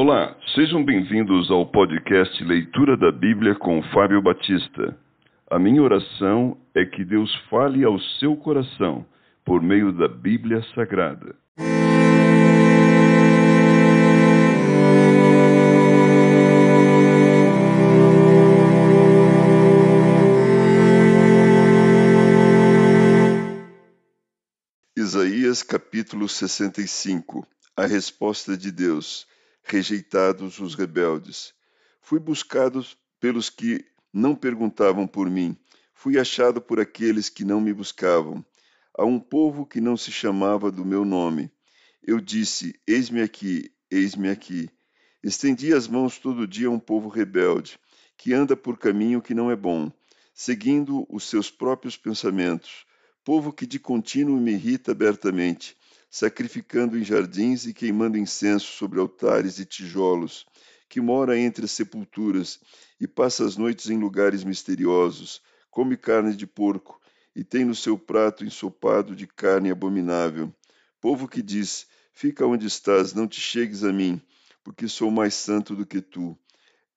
Olá, sejam bem-vindos ao podcast Leitura da Bíblia com Fábio Batista. A minha oração é que Deus fale ao seu coração por meio da Bíblia Sagrada. Isaías capítulo 65 A resposta de Deus rejeitados os rebeldes. Fui buscado pelos que não perguntavam por mim, fui achado por aqueles que não me buscavam. A um povo que não se chamava do meu nome. Eu disse: Eis-me aqui, eis-me aqui. Estendi as mãos todo dia a um povo rebelde, que anda por caminho que não é bom, seguindo os seus próprios pensamentos. Povo que de contínuo me irrita abertamente, sacrificando em jardins e queimando incenso sobre altares de tijolos, que mora entre as sepulturas e passa as noites em lugares misteriosos, come carne de porco e tem no seu prato ensopado de carne abominável. Povo que diz: Fica onde estás, não te chegues a mim, porque sou mais santo do que tu.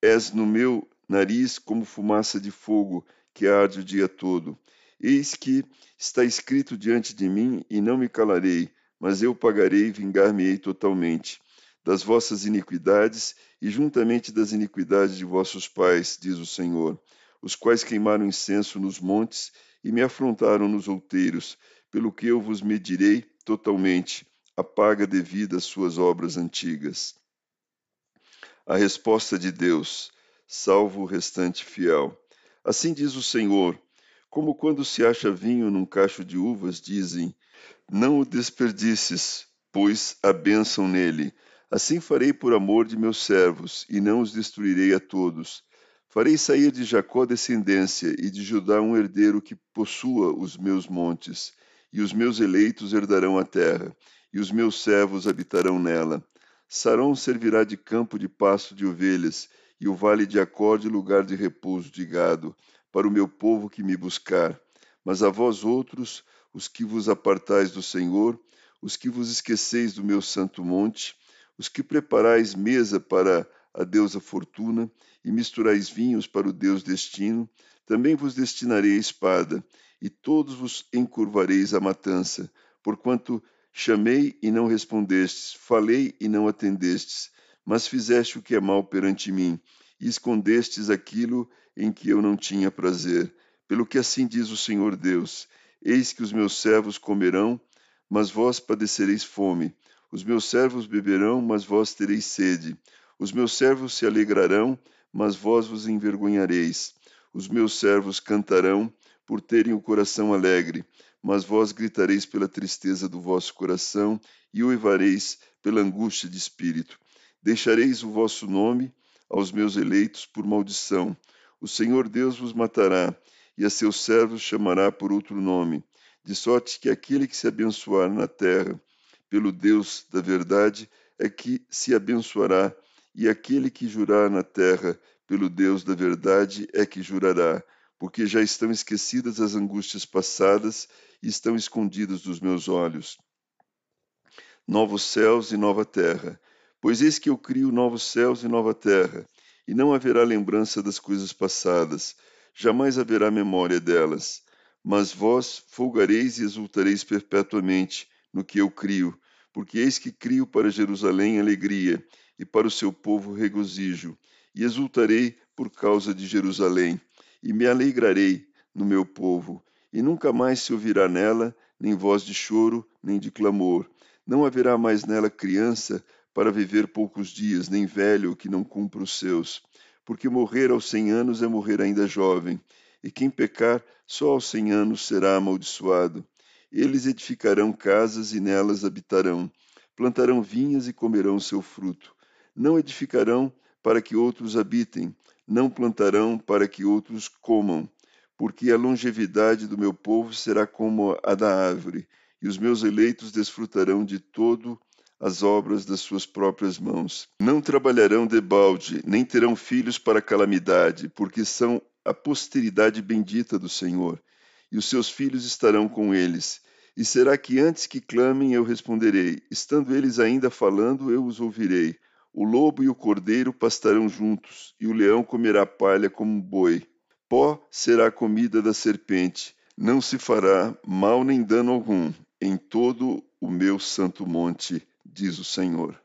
És no meu nariz como fumaça de fogo que arde o dia todo. Eis que está escrito diante de mim e não me calarei mas eu pagarei e vingar-me-ei totalmente das vossas iniquidades e juntamente das iniquidades de vossos pais, diz o Senhor, os quais queimaram incenso nos montes e me afrontaram nos outeiros, pelo que eu vos medirei totalmente, a paga devida às suas obras antigas. A resposta de Deus, salvo o restante fiel. Assim diz o Senhor, como quando se acha vinho num cacho de uvas, dizem: não o desperdices, pois a bênção nele. Assim farei por amor de meus servos, e não os destruirei a todos. Farei sair de Jacó descendência, e de Judá um herdeiro que possua os meus montes. E os meus eleitos herdarão a terra, e os meus servos habitarão nela. Sarão servirá de campo de pasto de ovelhas, e o vale de Acor de lugar de repouso de gado, para o meu povo que me buscar. Mas a vós outros, os que vos apartais do Senhor, os que vos esqueceis do meu santo monte, os que preparais mesa para a deusa Fortuna e misturais vinhos para o Deus Destino, também vos destinarei a espada, e todos vos encurvareis à matança, porquanto chamei e não respondestes, falei e não atendestes, mas fizeste o que é mal perante mim, e escondestes aquilo em que eu não tinha prazer. Pelo que assim diz o Senhor Deus: Eis que os meus servos comerão, mas vós padecereis fome. Os meus servos beberão, mas vós tereis sede. Os meus servos se alegrarão, mas vós vos envergonhareis. Os meus servos cantarão por terem o coração alegre, mas vós gritareis pela tristeza do vosso coração e uivareis pela angústia de espírito. Deixareis o vosso nome aos meus eleitos por maldição. O Senhor Deus vos matará e a seus servos chamará por outro nome, de sorte que aquele que se abençoar na terra pelo Deus da verdade é que se abençoará, e aquele que jurar na terra pelo Deus da verdade é que jurará, porque já estão esquecidas as angústias passadas e estão escondidas dos meus olhos. Novos céus e nova terra, pois eis que eu crio novos céus e nova terra, e não haverá lembrança das coisas passadas, jamais haverá memória delas. Mas vós folgareis e exultareis perpetuamente no que eu crio, porque eis que crio para Jerusalém alegria, e para o seu povo regozijo, e exultarei por causa de Jerusalém, e me alegrarei no meu povo, e nunca mais se ouvirá nela nem voz de choro, nem de clamor. Não haverá mais nela criança para viver poucos dias, nem velho que não cumpra os seus porque morrer aos cem anos é morrer ainda jovem, e quem pecar só aos cem anos será amaldiçoado. Eles edificarão casas e nelas habitarão, plantarão vinhas e comerão seu fruto. Não edificarão para que outros habitem, não plantarão para que outros comam, porque a longevidade do meu povo será como a da árvore, e os meus eleitos desfrutarão de todo as obras das suas próprias mãos. Não trabalharão debalde, nem terão filhos para calamidade, porque são a posteridade bendita do Senhor, e os seus filhos estarão com eles. E será que antes que clamem eu responderei, estando eles ainda falando, eu os ouvirei. O lobo e o cordeiro pastarão juntos, e o leão comerá palha como um boi. Pó será a comida da serpente, não se fará mal nem dano algum em todo o meu santo monte, diz o Senhor.